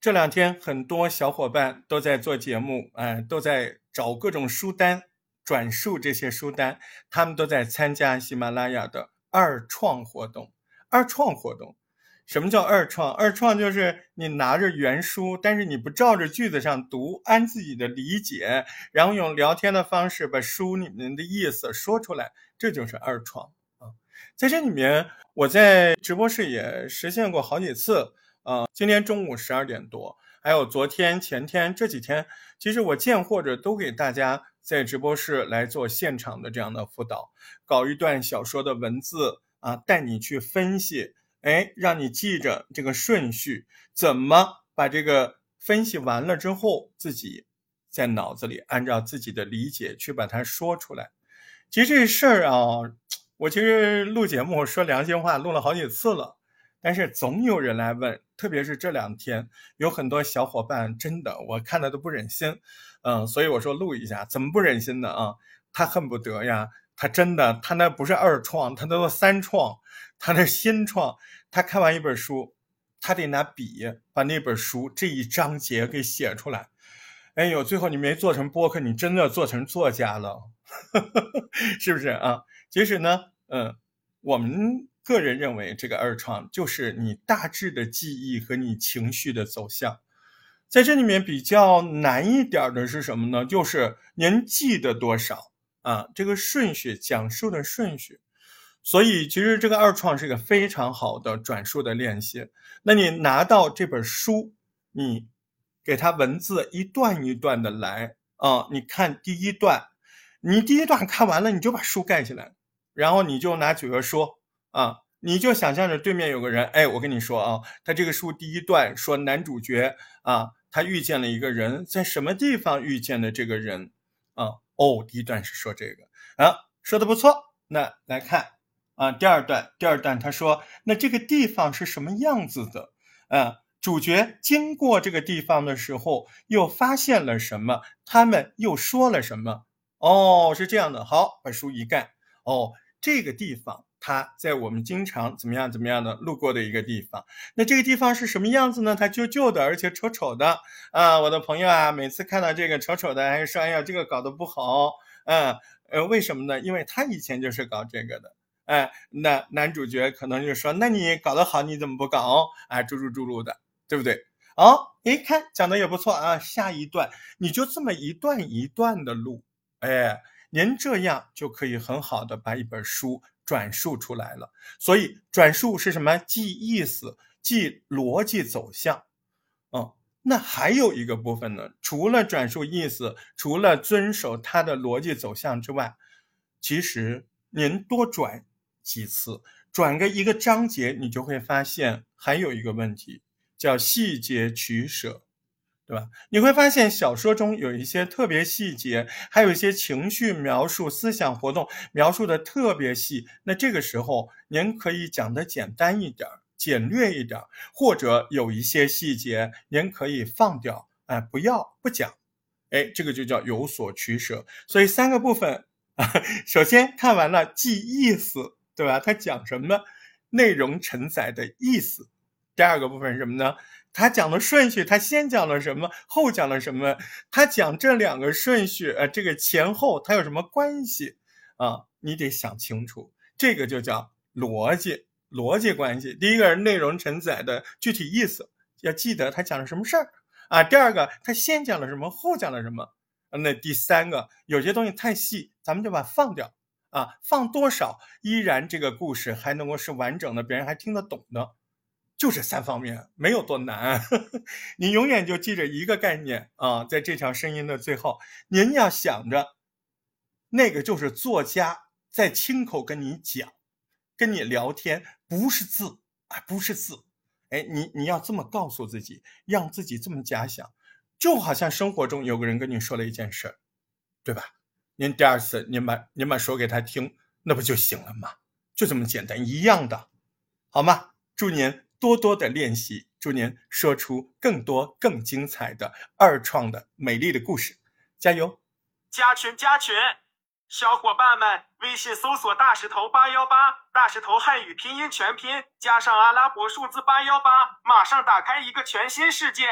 这两天很多小伙伴都在做节目，哎，都在找各种书单转述这些书单，他们都在参加喜马拉雅的二创活动。二创活动，什么叫二创？二创就是你拿着原书，但是你不照着句子上读，按自己的理解，然后用聊天的方式把书里面的意思说出来，这就是二创啊。在这里面，我在直播室也实现过好几次。呃，今天中午十二点多，还有昨天、前天这几天，其实我见或者都给大家在直播室来做现场的这样的辅导，搞一段小说的文字啊，带你去分析，哎，让你记着这个顺序，怎么把这个分析完了之后，自己在脑子里按照自己的理解去把它说出来。其实这事儿啊，我其实录节目说良心话，录了好几次了。但是总有人来问，特别是这两天，有很多小伙伴真的我看的都不忍心，嗯，所以我说录一下，怎么不忍心呢？啊，他恨不得呀，他真的，他那不是二创，他那都三创，他那新创，他看完一本书，他得拿笔把那本书这一章节给写出来。哎呦，最后你没做成播客，你真的做成作家了，是不是啊？其实呢，嗯，我们。个人认为，这个二创就是你大致的记忆和你情绪的走向。在这里面比较难一点的是什么呢？就是您记得多少啊？这个顺序讲述的顺序。所以，其实这个二创是一个非常好的转述的练习。那你拿到这本书，你给它文字一段一段的来啊。你看第一段，你第一段看完了，你就把书盖起来，然后你就拿几个说。啊，你就想象着对面有个人，哎，我跟你说啊，他这个书第一段说男主角啊，他遇见了一个人，在什么地方遇见的这个人啊？哦，第一段是说这个啊，说的不错。那来看啊，第二段，第二段他说，那这个地方是什么样子的？啊，主角经过这个地方的时候又发现了什么？他们又说了什么？哦，是这样的。好，把书一盖。哦，这个地方。他在我们经常怎么样怎么样的路过的一个地方，那这个地方是什么样子呢？它旧旧的，而且丑丑的啊！我的朋友啊，每次看到这个丑丑的，还说：“哎呀，这个搞得不好。”嗯，呃，为什么呢？因为他以前就是搞这个的。哎，那男主角可能就说：“那你搞得好，你怎么不搞？”哎，猪猪猪猪的，对不对？哦，一看讲的也不错啊，下一段你就这么一段一段的录，哎，您这样就可以很好的把一本书。转述出来了，所以转述是什么？记意思，记逻辑走向。嗯，那还有一个部分呢，除了转述意思，除了遵守它的逻辑走向之外，其实您多转几次，转个一个章节，你就会发现还有一个问题，叫细节取舍。对吧？你会发现小说中有一些特别细节，还有一些情绪描述、思想活动描述的特别细。那这个时候，您可以讲的简单一点、简略一点，或者有一些细节您可以放掉，哎，不要不讲，哎，这个就叫有所取舍。所以三个部分啊，首先看完了记意思，对吧？它讲什么？内容承载的意思。第二个部分是什么呢？他讲的顺序，他先讲了什么，后讲了什么？他讲这两个顺序，呃，这个前后它有什么关系啊？你得想清楚，这个就叫逻辑，逻辑关系。第一个是内容承载的具体意思，要记得他讲了什么事儿啊。第二个，他先讲了什么，后讲了什么。那第三个，有些东西太细，咱们就把放掉啊，放多少依然这个故事还能够是完整的，别人还听得懂的。就这三方面，没有多难。你永远就记着一个概念啊，在这条声音的最后，您要想着，那个就是作家在亲口跟你讲，跟你聊天，不是字啊，不是字。哎，你你要这么告诉自己，让自己这么假想，就好像生活中有个人跟你说了一件事儿，对吧？您第二次您把您把说给他听，那不就行了吗？就这么简单，一样的，好吗？祝您。多多的练习，祝您说出更多更精彩的二创的美丽的故事，加油！加群加群。小伙伴们，微信搜索“大石头八幺八”，大石头汉语拼音全拼加上阿拉伯数字八幺八，马上打开一个全新世界。